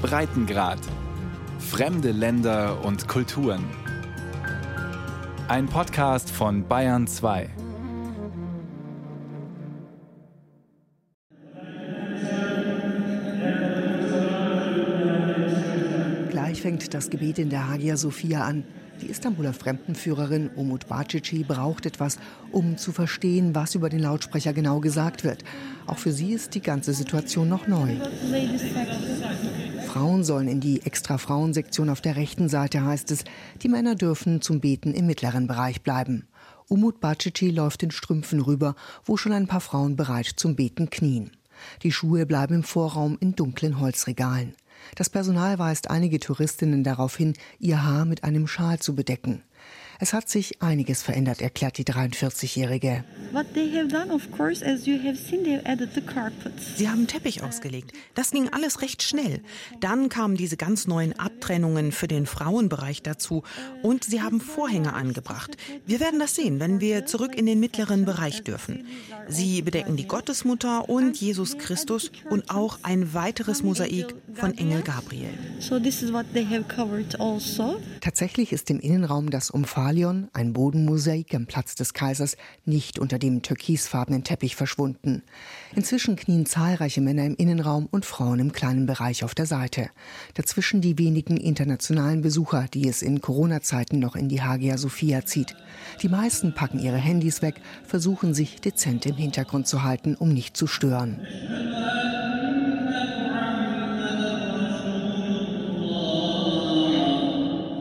Breitengrad. Fremde Länder und Kulturen. Ein Podcast von Bayern 2. Gleich fängt das Gebet in der Hagia Sophia an. Die Istanbuler Fremdenführerin Umut Bacici braucht etwas, um zu verstehen, was über den Lautsprecher genau gesagt wird. Auch für sie ist die ganze Situation noch neu. Frauen sollen in die extra Frauensektion auf der rechten Seite, heißt es. Die Männer dürfen zum Beten im mittleren Bereich bleiben. Umut Bacici läuft in Strümpfen rüber, wo schon ein paar Frauen bereit zum Beten knien. Die Schuhe bleiben im Vorraum in dunklen Holzregalen. Das Personal weist einige Touristinnen darauf hin, ihr Haar mit einem Schal zu bedecken. Es hat sich einiges verändert, erklärt die 43-Jährige. Sie haben Teppich ausgelegt. Das ging alles recht schnell. Dann kamen diese ganz neuen Abtrennungen für den Frauenbereich dazu und sie haben Vorhänge angebracht. Wir werden das sehen, wenn wir zurück in den mittleren Bereich dürfen. Sie bedecken die Gottesmutter und Jesus Christus und auch ein weiteres Mosaik von Engel Gabriel. Also. Tatsächlich ist im Innenraum das Umfahren Pavillon, ein Bodenmosaik am Platz des Kaisers, nicht unter dem türkisfarbenen Teppich verschwunden. Inzwischen knien zahlreiche Männer im Innenraum und Frauen im kleinen Bereich auf der Seite. Dazwischen die wenigen internationalen Besucher, die es in Corona-Zeiten noch in die Hagia Sophia zieht. Die meisten packen ihre Handys weg, versuchen sich dezent im Hintergrund zu halten, um nicht zu stören.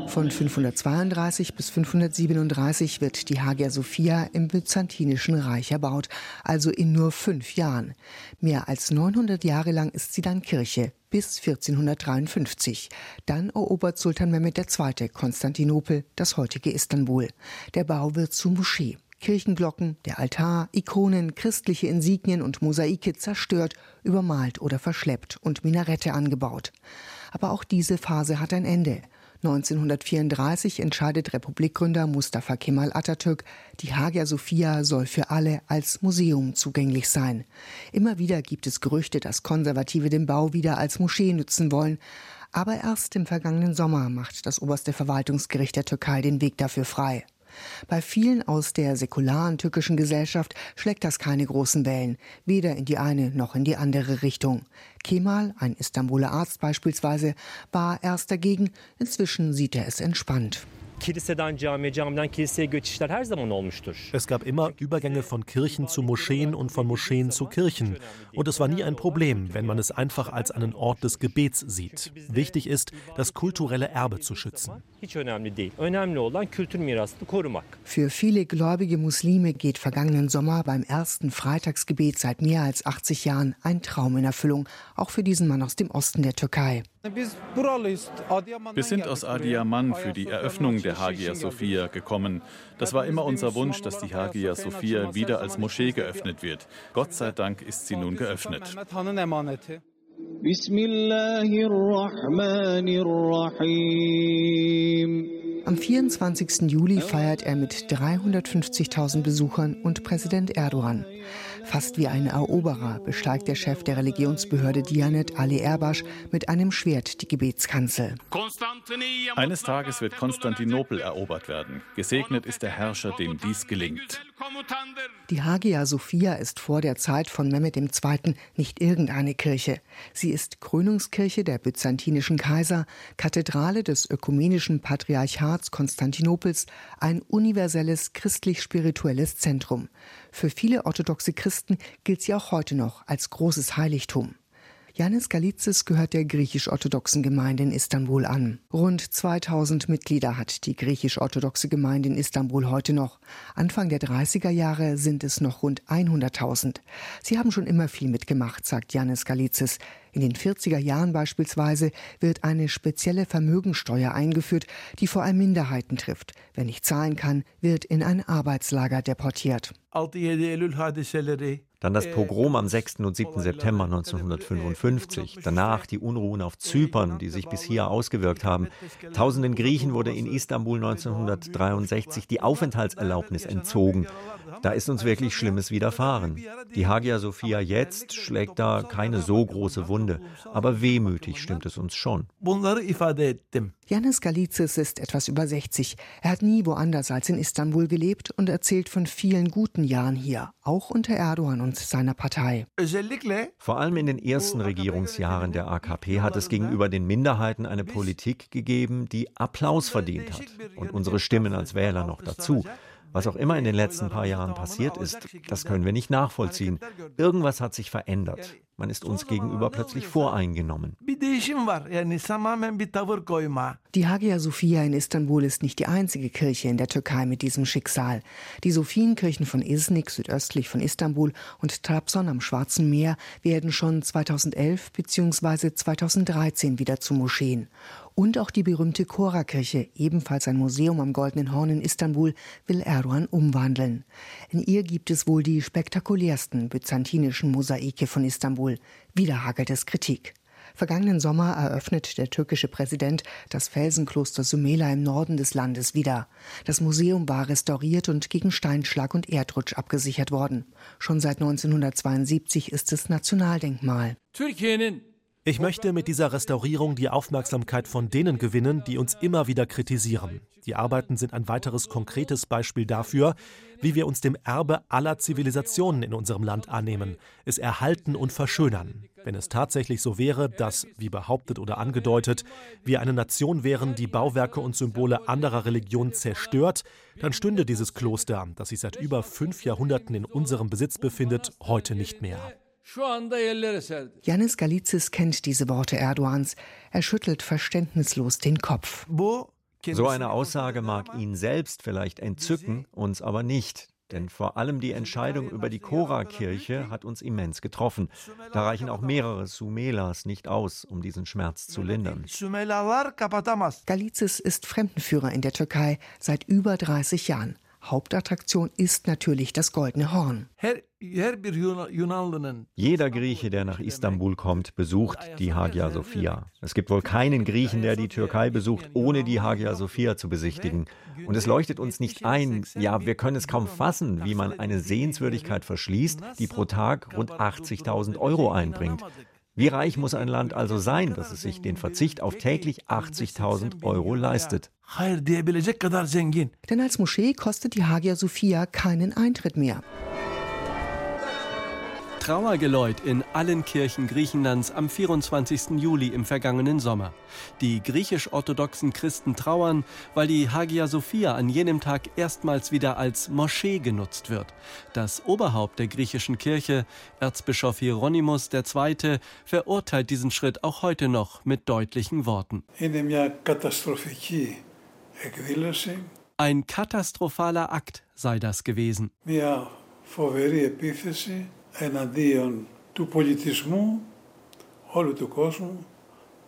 Von 532 bis 537 wird die Hagia Sophia im Byzantinischen Reich erbaut, also in nur fünf Jahren. Mehr als 900 Jahre lang ist sie dann Kirche, bis 1453. Dann erobert Sultan Mehmed II. Konstantinopel, das heutige Istanbul. Der Bau wird zu Moschee. Kirchenglocken, der Altar, Ikonen, christliche Insignien und Mosaike zerstört, übermalt oder verschleppt und Minarette angebaut. Aber auch diese Phase hat ein Ende. 1934 entscheidet Republikgründer Mustafa Kemal Atatürk, die Hagia Sophia soll für alle als Museum zugänglich sein. Immer wieder gibt es Gerüchte, dass Konservative den Bau wieder als Moschee nutzen wollen. Aber erst im vergangenen Sommer macht das oberste Verwaltungsgericht der Türkei den Weg dafür frei. Bei vielen aus der säkularen türkischen Gesellschaft schlägt das keine großen Wellen, weder in die eine noch in die andere Richtung. Kemal, ein Istanbuler Arzt beispielsweise, war erst dagegen, inzwischen sieht er es entspannt. Kiliseden camiye, camiden kiliseye geçişler her zaman olmuştur. Es gab immer Übergänge von Kirchen zu Moscheen und von Moscheen zu Kirchen. Und es war nie ein Problem, wenn man es einfach als einen Ort des Gebets sieht. Wichtig ist, das kulturelle Erbe zu schützen. Für viele gläubige Muslime geht vergangenen Sommer beim ersten Freitagsgebet seit mehr als 80 Jahren ein Traum in Erfüllung, auch für diesen Mann aus dem Osten der Türkei. Wir sind aus Adiyaman für die Eröffnung der Hagia Sophia gekommen. Das war immer unser Wunsch, dass die Hagia Sophia wieder als Moschee geöffnet wird. Gott sei Dank ist sie nun geöffnet. Am 24. Juli feiert er mit 350.000 Besuchern und Präsident Erdogan. Fast wie ein Eroberer besteigt der Chef der Religionsbehörde Dianet Ali Erbasch mit einem Schwert die Gebetskanzel. Eines Tages wird Konstantinopel erobert werden. Gesegnet ist der Herrscher, dem dies gelingt. Die Hagia Sophia ist vor der Zeit von Mehmed II. nicht irgendeine Kirche. Sie ist Krönungskirche der byzantinischen Kaiser, Kathedrale des ökumenischen Patriarchats Konstantinopels, ein universelles christlich-spirituelles Zentrum. Für viele orthodoxe Christen gilt sie auch heute noch als großes Heiligtum. Janis Galizis gehört der griechisch-orthodoxen Gemeinde in Istanbul an. Rund 2000 Mitglieder hat die griechisch-orthodoxe Gemeinde in Istanbul heute noch. Anfang der 30er Jahre sind es noch rund 100.000. Sie haben schon immer viel mitgemacht, sagt Janis Galizis. In den 40er Jahren beispielsweise wird eine spezielle Vermögensteuer eingeführt, die vor allem Minderheiten trifft. Wer nicht zahlen kann, wird in ein Arbeitslager deportiert. Dann das Pogrom am 6. und 7. September 1955. Danach die Unruhen auf Zypern, die sich bis hier ausgewirkt haben. Tausenden Griechen wurde in Istanbul 1963 die Aufenthaltserlaubnis entzogen. Da ist uns wirklich Schlimmes widerfahren. Die Hagia Sophia jetzt schlägt da keine so große Wunde, aber wehmütig stimmt es uns schon. Janis Galizis ist etwas über 60. Er hat nie woanders als in Istanbul gelebt und erzählt von vielen guten Jahren hier, auch unter Erdogan und seiner Partei. Vor allem in den ersten Regierungsjahren der AKP hat es gegenüber den Minderheiten eine Politik gegeben, die Applaus verdient hat und unsere Stimmen als Wähler noch dazu. Was auch immer in den letzten paar Jahren passiert ist, das können wir nicht nachvollziehen. Irgendwas hat sich verändert. Man ist uns gegenüber plötzlich voreingenommen. Die Hagia Sophia in Istanbul ist nicht die einzige Kirche in der Türkei mit diesem Schicksal. Die Sophienkirchen von Iznik südöstlich von Istanbul und Trabzon am Schwarzen Meer werden schon 2011 bzw. 2013 wieder zu Moscheen. Und auch die berühmte Chora-Kirche, ebenfalls ein Museum am Goldenen Horn in Istanbul, will Erdogan umwandeln. In ihr gibt es wohl die spektakulärsten byzantinischen Mosaike von Istanbul. Wieder hagelt es Kritik. Vergangenen Sommer eröffnet der türkische Präsident das Felsenkloster Sumela im Norden des Landes wieder. Das Museum war restauriert und gegen Steinschlag und Erdrutsch abgesichert worden. Schon seit 1972 ist es Nationaldenkmal. Ich möchte mit dieser Restaurierung die Aufmerksamkeit von denen gewinnen, die uns immer wieder kritisieren. Die Arbeiten sind ein weiteres konkretes Beispiel dafür, wie wir uns dem Erbe aller Zivilisationen in unserem Land annehmen, es erhalten und verschönern. Wenn es tatsächlich so wäre, dass, wie behauptet oder angedeutet, wir eine Nation wären, die Bauwerke und Symbole anderer Religionen zerstört, dann stünde dieses Kloster, das sich seit über fünf Jahrhunderten in unserem Besitz befindet, heute nicht mehr. Janis Galizis kennt diese Worte Erdogans. Er schüttelt verständnislos den Kopf. So eine Aussage mag ihn selbst vielleicht entzücken, uns aber nicht. Denn vor allem die Entscheidung über die Chora-Kirche hat uns immens getroffen. Da reichen auch mehrere Sumelas nicht aus, um diesen Schmerz zu lindern. Galizis ist Fremdenführer in der Türkei seit über 30 Jahren. Hauptattraktion ist natürlich das Goldene Horn. Jeder Grieche, der nach Istanbul kommt, besucht die Hagia Sophia. Es gibt wohl keinen Griechen, der die Türkei besucht, ohne die Hagia Sophia zu besichtigen. Und es leuchtet uns nicht ein, ja, wir können es kaum fassen, wie man eine Sehenswürdigkeit verschließt, die pro Tag rund 80.000 Euro einbringt. Wie reich muss ein Land also sein, dass es sich den Verzicht auf täglich 80.000 Euro leistet? Denn als Moschee kostet die Hagia Sophia keinen Eintritt mehr. Trauergeläut in allen Kirchen Griechenlands am 24. Juli im vergangenen Sommer. Die griechisch-orthodoxen Christen trauern, weil die Hagia Sophia an jenem Tag erstmals wieder als Moschee genutzt wird. Das Oberhaupt der griechischen Kirche, Erzbischof Hieronymus II., verurteilt diesen Schritt auch heute noch mit deutlichen Worten. Ein katastrophaler Akt sei das gewesen. Μια φοβερή επίθεση εναντίον του πολιτισμού όλου του κόσμου,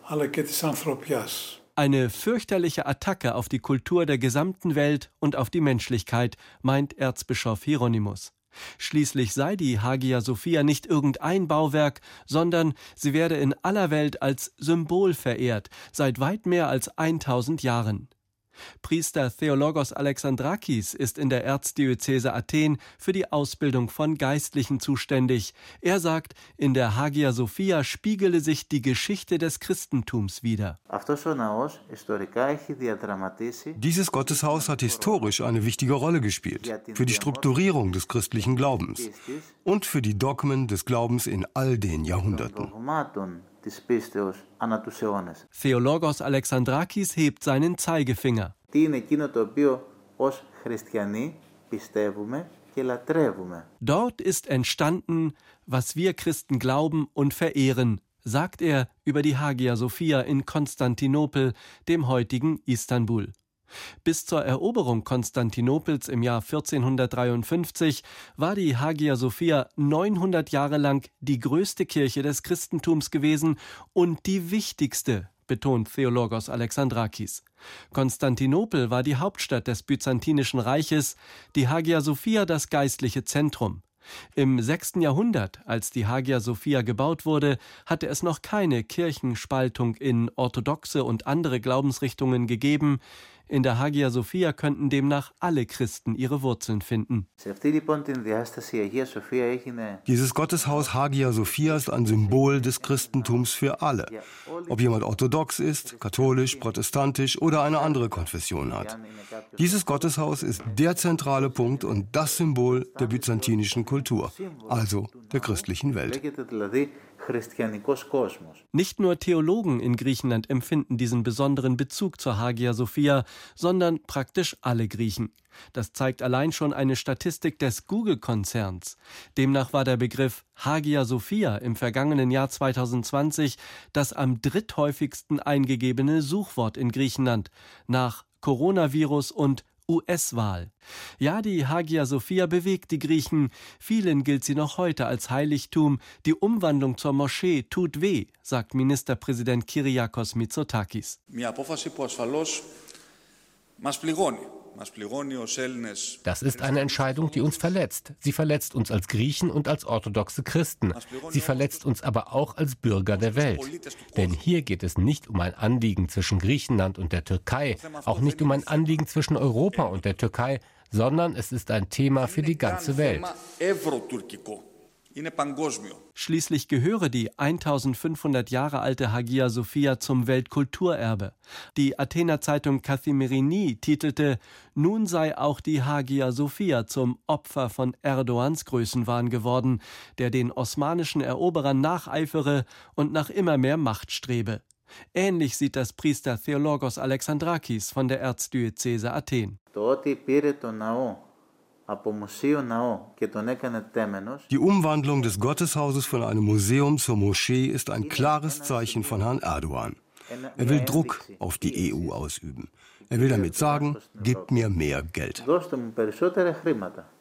αλλά και της ανθρωπιάς. Eine fürchterliche Attacke auf die Kultur der gesamten Welt und auf die Menschlichkeit, meint Erzbischof Hieronymus. Schließlich sei die Hagia Sophia nicht irgendein Bauwerk, sondern sie werde in aller Welt als Symbol verehrt, seit weit mehr als 1000 Jahren. Priester Theologos Alexandrakis ist in der Erzdiözese Athen für die Ausbildung von Geistlichen zuständig. Er sagt, in der Hagia Sophia spiegele sich die Geschichte des Christentums wider. Dieses Gotteshaus hat historisch eine wichtige Rolle gespielt für die Strukturierung des christlichen Glaubens und für die Dogmen des Glaubens in all den Jahrhunderten της πίστεως ανά τους αιώνες. Theologos Alexandrakis hebt seinen Zeigefinger. Τι είναι εκείνο το οποίο ως χριστιανοί πιστεύουμε και λατρεύουμε. Dort ist entstanden, was wir Christen glauben und verehren, sagt er über die Hagia Sophia in Konstantinopel, dem heutigen Istanbul. Bis zur Eroberung Konstantinopels im Jahr 1453 war die Hagia Sophia 900 Jahre lang die größte Kirche des Christentums gewesen und die wichtigste, betont Theologos Alexandrakis. Konstantinopel war die Hauptstadt des Byzantinischen Reiches, die Hagia Sophia das geistliche Zentrum. Im 6. Jahrhundert, als die Hagia Sophia gebaut wurde, hatte es noch keine Kirchenspaltung in orthodoxe und andere Glaubensrichtungen gegeben. In der Hagia Sophia könnten demnach alle Christen ihre Wurzeln finden. Dieses Gotteshaus Hagia Sophia ist ein Symbol des Christentums für alle. Ob jemand orthodox ist, katholisch, protestantisch oder eine andere Konfession hat. Dieses Gotteshaus ist der zentrale Punkt und das Symbol der byzantinischen Kultur, also der christlichen Welt. Nicht nur Theologen in Griechenland empfinden diesen besonderen Bezug zur Hagia Sophia, sondern praktisch alle Griechen. Das zeigt allein schon eine Statistik des Google-Konzerns. Demnach war der Begriff Hagia Sophia im vergangenen Jahr 2020 das am dritthäufigsten eingegebene Suchwort in Griechenland nach Coronavirus und US-Wahl. Ja, die Hagia Sophia bewegt die Griechen. Vielen gilt sie noch heute als Heiligtum. Die Umwandlung zur Moschee tut weh, sagt Ministerpräsident Kyriakos Mitsotakis. Μια απόφαση που ασφαλώς μας πληγώνει. Das ist eine Entscheidung, die uns verletzt. Sie verletzt uns als Griechen und als orthodoxe Christen. Sie verletzt uns aber auch als Bürger der Welt. Denn hier geht es nicht um ein Anliegen zwischen Griechenland und der Türkei, auch nicht um ein Anliegen zwischen Europa und der Türkei, sondern es ist ein Thema für die ganze Welt. Schließlich gehöre die 1500 Jahre alte Hagia Sophia zum Weltkulturerbe. Die Athener Zeitung Kathimerini titelte Nun sei auch die Hagia Sophia zum Opfer von Erdogans Größenwahn geworden, der den osmanischen Eroberern nacheifere und nach immer mehr Macht strebe. Ähnlich sieht das Priester Theologos Alexandrakis von der Erzdiözese Athen. Die Umwandlung des Gotteshauses von einem Museum zur Moschee ist ein klares Zeichen von Herrn Erdogan. Er will Druck auf die EU ausüben. Er will damit sagen, gib mir mehr Geld.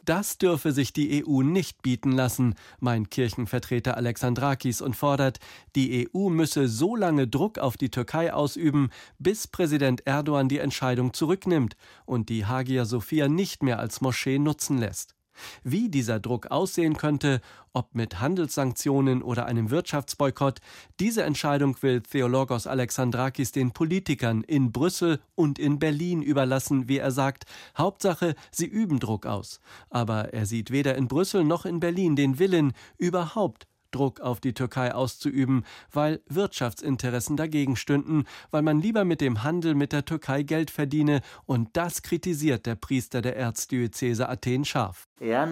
Das dürfe sich die EU nicht bieten lassen, meint Kirchenvertreter Alexandrakis und fordert, die EU müsse so lange Druck auf die Türkei ausüben, bis Präsident Erdogan die Entscheidung zurücknimmt und die Hagia Sophia nicht mehr als Moschee nutzen lässt. Wie dieser Druck aussehen könnte, ob mit Handelssanktionen oder einem Wirtschaftsboykott, diese Entscheidung will Theologos Alexandrakis den Politikern in Brüssel und in Berlin überlassen, wie er sagt. Hauptsache, sie üben Druck aus. Aber er sieht weder in Brüssel noch in Berlin den Willen, überhaupt Druck auf die Türkei auszuüben, weil Wirtschaftsinteressen dagegen stünden, weil man lieber mit dem Handel mit der Türkei Geld verdiene, und das kritisiert der Priester der Erzdiözese Athen scharf. Wenn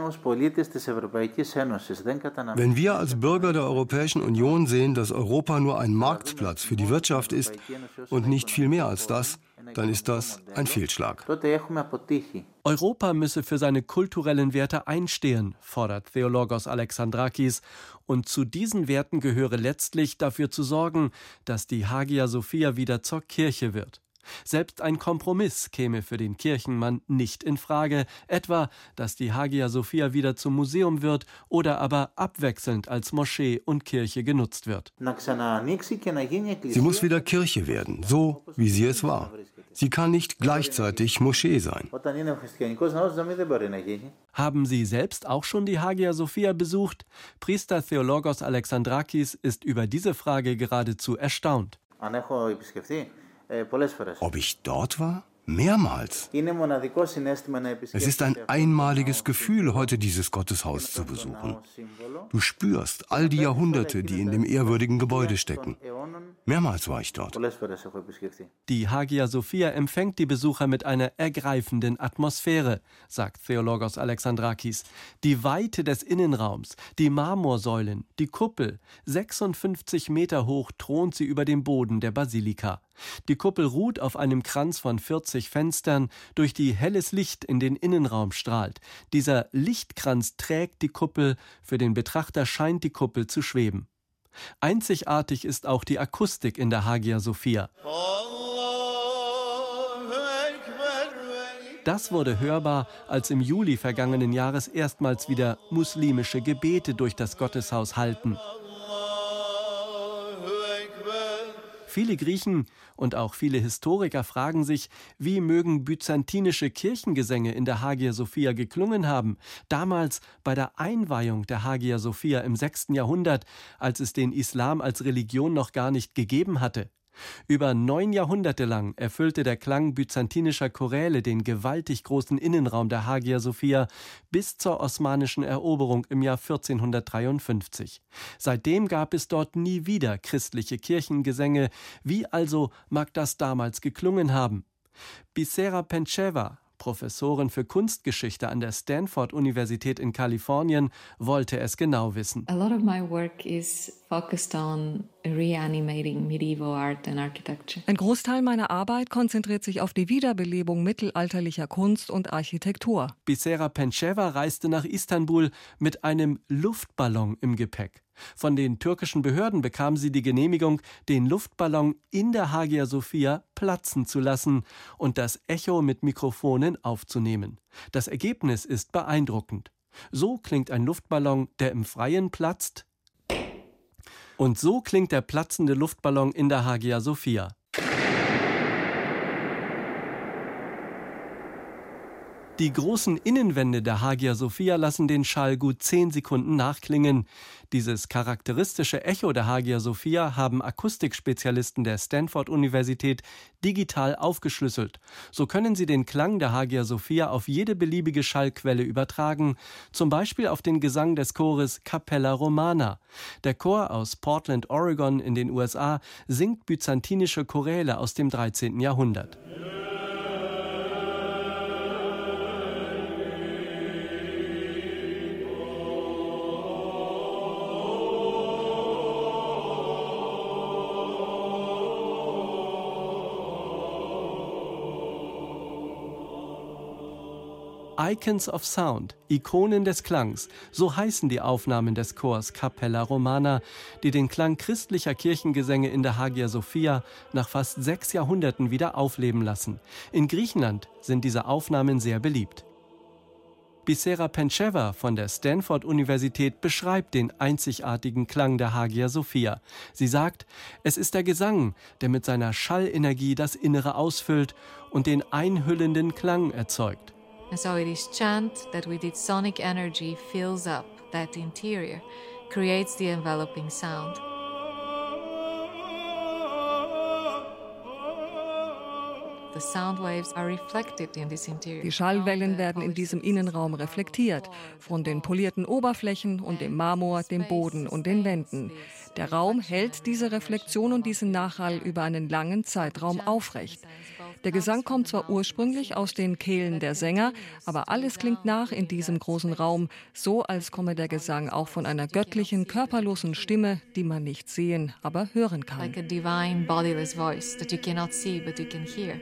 wir als Bürger der Europäischen Union sehen, dass Europa nur ein Marktplatz für die Wirtschaft ist und nicht viel mehr als das, dann ist das ein Fehlschlag. Europa müsse für seine kulturellen Werte einstehen, fordert Theologos Alexandrakis, und zu diesen Werten gehöre letztlich dafür zu sorgen, dass die Hagia Sophia wieder zur Kirche wird. Selbst ein Kompromiss käme für den Kirchenmann nicht in Frage, etwa, dass die Hagia Sophia wieder zum Museum wird oder aber abwechselnd als Moschee und Kirche genutzt wird. Sie muss wieder Kirche werden, so wie sie es war. Sie kann nicht gleichzeitig Moschee sein. Haben Sie selbst auch schon die Hagia Sophia besucht? Priester Theologos Alexandrakis ist über diese Frage geradezu erstaunt. Ob ich dort war? Mehrmals. Es ist ein einmaliges Gefühl, heute dieses Gotteshaus zu besuchen. Du spürst all die Jahrhunderte, die in dem ehrwürdigen Gebäude stecken. Mehrmals war ich dort. Die Hagia Sophia empfängt die Besucher mit einer ergreifenden Atmosphäre, sagt Theologos Alexandrakis. Die Weite des Innenraums, die Marmorsäulen, die Kuppel, 56 Meter hoch thront sie über dem Boden der Basilika. Die Kuppel ruht auf einem Kranz von 40 Fenstern, durch die helles Licht in den Innenraum strahlt. Dieser Lichtkranz trägt die Kuppel, für den Betrachter scheint die Kuppel zu schweben. Einzigartig ist auch die Akustik in der Hagia Sophia. Das wurde hörbar, als im Juli vergangenen Jahres erstmals wieder muslimische Gebete durch das Gotteshaus hallten. Viele Griechen und auch viele Historiker fragen sich, wie mögen byzantinische Kirchengesänge in der Hagia Sophia geklungen haben, damals bei der Einweihung der Hagia Sophia im 6. Jahrhundert, als es den Islam als Religion noch gar nicht gegeben hatte. Über neun Jahrhunderte lang erfüllte der Klang byzantinischer Choräle den gewaltig großen Innenraum der Hagia Sophia bis zur osmanischen Eroberung im Jahr 1453. Seitdem gab es dort nie wieder christliche Kirchengesänge. Wie also mag das damals geklungen haben? Bisera Pencheva Professorin für Kunstgeschichte an der Stanford Universität in Kalifornien, wollte es genau wissen. A lot of my work is focused on reanimating medieval art and architecture. Ein Großteil meiner Arbeit konzentriert sich auf die Wiederbelebung mittelalterlicher Kunst und Architektur. Bisera Pencheva reiste nach Istanbul mit einem Luftballon im Gepäck. Von den türkischen Behörden bekam sie die Genehmigung, den Luftballon in der Hagia Sophia platzen zu lassen und das Echo mit Mikrofonen aufzunehmen. Das Ergebnis ist beeindruckend. So klingt ein Luftballon, der im Freien platzt. Und so klingt der platzende Luftballon in der Hagia Sophia. Die großen Innenwände der Hagia Sophia lassen den Schall gut zehn Sekunden nachklingen. Dieses charakteristische Echo der Hagia Sophia haben Akustikspezialisten der Stanford-Universität digital aufgeschlüsselt. So können sie den Klang der Hagia Sophia auf jede beliebige Schallquelle übertragen, zum Beispiel auf den Gesang des Chores Capella Romana. Der Chor aus Portland, Oregon in den USA singt byzantinische Choräle aus dem 13. Jahrhundert. Icons of Sound, Ikonen des Klangs, so heißen die Aufnahmen des Chors Capella Romana, die den Klang christlicher Kirchengesänge in der Hagia Sophia nach fast sechs Jahrhunderten wieder aufleben lassen. In Griechenland sind diese Aufnahmen sehr beliebt. Bisera Pencheva von der Stanford-Universität beschreibt den einzigartigen Klang der Hagia Sophia. Sie sagt, es ist der Gesang, der mit seiner Schallenergie das Innere ausfüllt und den einhüllenden Klang erzeugt. And so it is chant that with its sonic energy fills up that interior, creates the enveloping sound. Die Schallwellen werden in diesem Innenraum reflektiert, von den polierten Oberflächen und dem Marmor, dem Boden und den Wänden. Der Raum hält diese Reflexion und diesen Nachhall über einen langen Zeitraum aufrecht. Der Gesang kommt zwar ursprünglich aus den Kehlen der Sänger, aber alles klingt nach in diesem großen Raum, so als komme der Gesang auch von einer göttlichen, körperlosen Stimme, die man nicht sehen, aber hören kann. Like a divine bodiless voice that you cannot see but you can hear.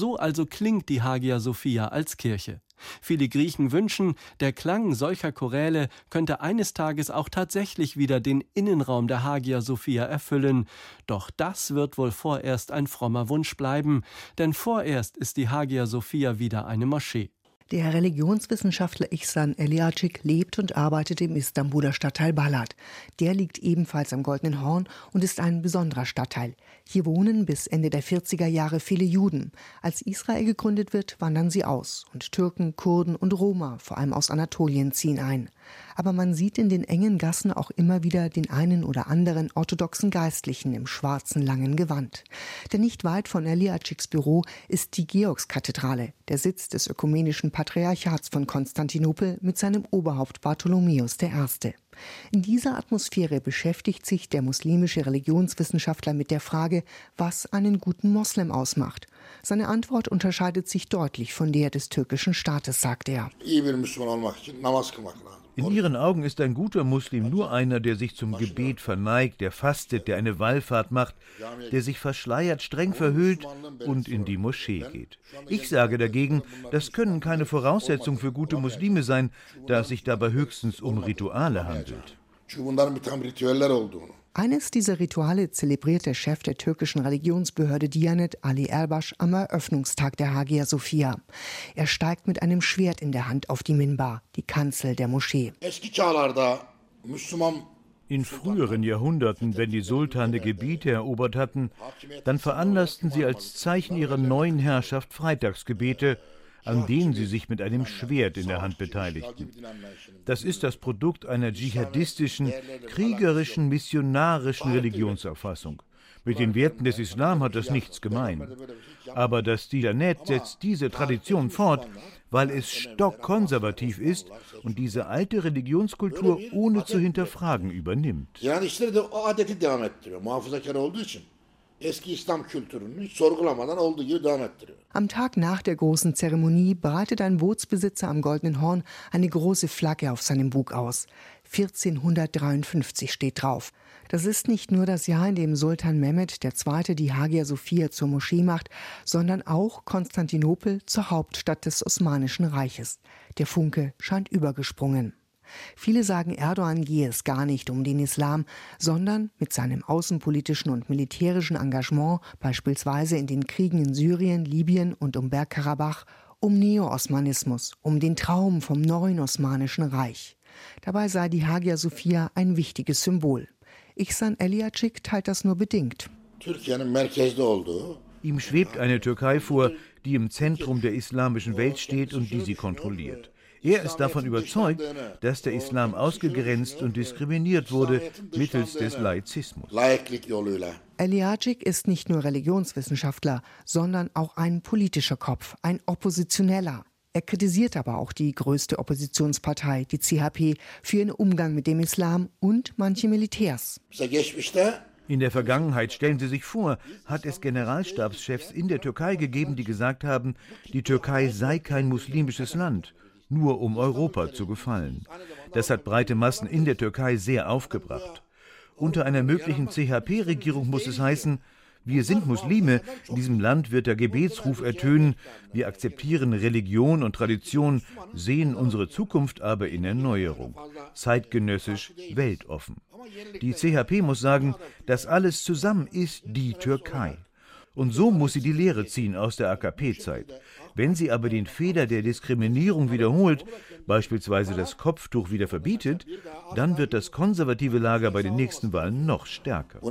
So also klingt die Hagia Sophia als Kirche. Viele Griechen wünschen, der Klang solcher Choräle könnte eines Tages auch tatsächlich wieder den Innenraum der Hagia Sophia erfüllen. Doch das wird wohl vorerst ein frommer Wunsch bleiben, denn vorerst ist die Hagia Sophia wieder eine Moschee. Der Religionswissenschaftler Ihsan Eliacik lebt und arbeitet im Istanbuler Stadtteil Balad. Der liegt ebenfalls am Goldenen Horn und ist ein besonderer Stadtteil. Hier wohnen bis Ende der 40er Jahre viele Juden. Als Israel gegründet wird, wandern sie aus und Türken, Kurden und Roma, vor allem aus Anatolien, ziehen ein aber man sieht in den engen Gassen auch immer wieder den einen oder anderen orthodoxen Geistlichen im schwarzen langen Gewand. Denn nicht weit von Eliaciks Büro ist die Georgskathedrale, der Sitz des ökumenischen Patriarchats von Konstantinopel mit seinem Oberhaupt Bartholomäus I. In dieser Atmosphäre beschäftigt sich der muslimische Religionswissenschaftler mit der Frage, was einen guten Moslem ausmacht. Seine Antwort unterscheidet sich deutlich von der des türkischen Staates, sagt er. In ihren Augen ist ein guter Muslim nur einer, der sich zum Gebet verneigt, der fastet, der eine Wallfahrt macht, der sich verschleiert, streng verhüllt und in die Moschee geht. Ich sage dagegen, das können keine Voraussetzungen für gute Muslime sein, da es sich dabei höchstens um Rituale handelt. Eines dieser Rituale zelebriert der Chef der türkischen Religionsbehörde Diyanet Ali Erbaş am Eröffnungstag der Hagia Sophia. Er steigt mit einem Schwert in der Hand auf die Minbar, die Kanzel der Moschee. In früheren Jahrhunderten, wenn die Sultane Gebiete erobert hatten, dann veranlassten sie als Zeichen ihrer neuen Herrschaft Freitagsgebete, an denen sie sich mit einem Schwert in der Hand beteiligten. Das ist das Produkt einer dschihadistischen, kriegerischen, missionarischen Religionsauffassung. Mit den Werten des Islam hat das nichts gemein. Aber das Dilanet setzt diese Tradition fort, weil es stockkonservativ ist und diese alte Religionskultur ohne zu hinterfragen übernimmt. Am Tag nach der großen Zeremonie breitet ein Bootsbesitzer am Goldenen Horn eine große Flagge auf seinem Bug aus. 1453 steht drauf. Das ist nicht nur das Jahr, in dem Sultan Mehmed II. die Hagia Sophia zur Moschee macht, sondern auch Konstantinopel zur Hauptstadt des Osmanischen Reiches. Der Funke scheint übergesprungen. Viele sagen, Erdogan gehe es gar nicht um den Islam, sondern mit seinem außenpolitischen und militärischen Engagement, beispielsweise in den Kriegen in Syrien, Libyen und um Bergkarabach, um Neo-Osmanismus, um den Traum vom neuen Osmanischen Reich. Dabei sei die Hagia Sophia ein wichtiges Symbol. Ihsan Eliacik teilt das nur bedingt. Ihm schwebt eine Türkei vor, die im Zentrum der islamischen Welt steht und die sie kontrolliert. Er ist davon überzeugt, dass der Islam ausgegrenzt und diskriminiert wurde mittels des Laizismus. Eliacik ist nicht nur Religionswissenschaftler, sondern auch ein politischer Kopf, ein Oppositioneller. Er kritisiert aber auch die größte Oppositionspartei, die CHP, für ihren Umgang mit dem Islam und manche Militärs. In der Vergangenheit, stellen Sie sich vor, hat es Generalstabschefs in der Türkei gegeben, die gesagt haben, die Türkei sei kein muslimisches Land, nur um Europa zu gefallen. Das hat breite Massen in der Türkei sehr aufgebracht. Unter einer möglichen CHP-Regierung muss es heißen, wir sind Muslime, in diesem Land wird der Gebetsruf ertönen, wir akzeptieren Religion und Tradition, sehen unsere Zukunft aber in Erneuerung, zeitgenössisch, weltoffen. Die CHP muss sagen, das alles zusammen ist die Türkei. Und so muss sie die Lehre ziehen aus der AKP-Zeit. Wenn sie aber den Fehler der Diskriminierung wiederholt, beispielsweise das Kopftuch wieder verbietet, dann wird das konservative Lager bei den nächsten Wahlen noch stärker.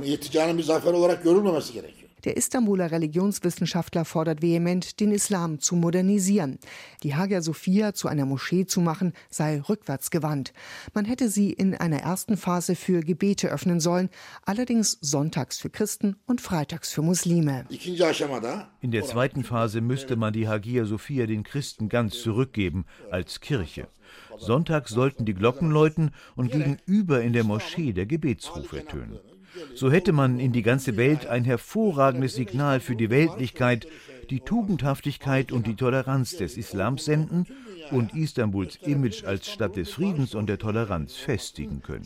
Der Istanbuler Religionswissenschaftler fordert vehement, den Islam zu modernisieren. Die Hagia Sophia zu einer Moschee zu machen, sei rückwärtsgewandt. Man hätte sie in einer ersten Phase für Gebete öffnen sollen, allerdings sonntags für Christen und freitags für Muslime. In der zweiten Phase müsste man die Hagia Sophia den Christen ganz zurückgeben, als Kirche. Sonntags sollten die Glocken läuten und gegenüber in der Moschee der Gebetsruf ertönen. So hätte man in die ganze Welt ein hervorragendes Signal für die Weltlichkeit, die Tugendhaftigkeit und die Toleranz des Islams senden und Istanbuls Image als Stadt des Friedens und der Toleranz festigen können.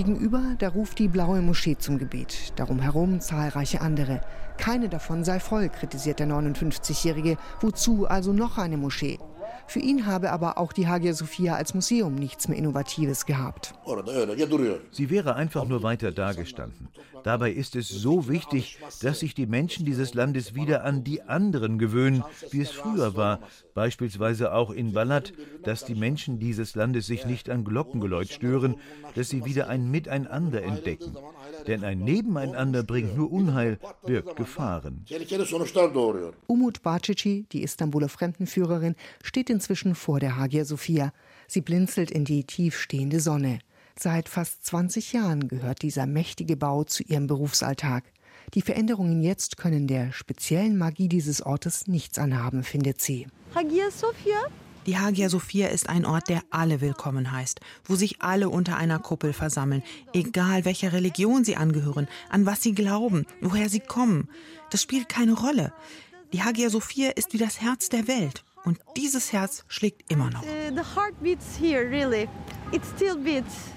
Gegenüber, da ruft die blaue Moschee zum Gebet. Darum herum zahlreiche andere. Keine davon sei voll, kritisiert der 59-Jährige. Wozu also noch eine Moschee? Für ihn habe aber auch die Hagia Sophia als Museum nichts mehr Innovatives gehabt. Sie wäre einfach nur weiter dagestanden. Dabei ist es so wichtig, dass sich die Menschen dieses Landes wieder an die anderen gewöhnen, wie es früher war, beispielsweise auch in Balat, dass die Menschen dieses Landes sich nicht an Glockengeläut stören, dass sie wieder ein Miteinander entdecken. Denn ein Nebeneinander bringt nur Unheil, birgt Gefahren. Umut Bacici, die Istanbuler Fremdenführerin, steht inzwischen vor der Hagia Sophia. Sie blinzelt in die tiefstehende Sonne. Seit fast 20 Jahren gehört dieser mächtige Bau zu ihrem Berufsalltag. Die Veränderungen jetzt können der speziellen Magie dieses Ortes nichts anhaben, findet sie. Hagia Sophia die Hagia Sophia ist ein Ort, der alle willkommen heißt, wo sich alle unter einer Kuppel versammeln, egal welcher Religion sie angehören, an was sie glauben, woher sie kommen. Das spielt keine Rolle. Die Hagia Sophia ist wie das Herz der Welt. Und dieses Herz schlägt immer noch. The heart beats here, really. It still beats.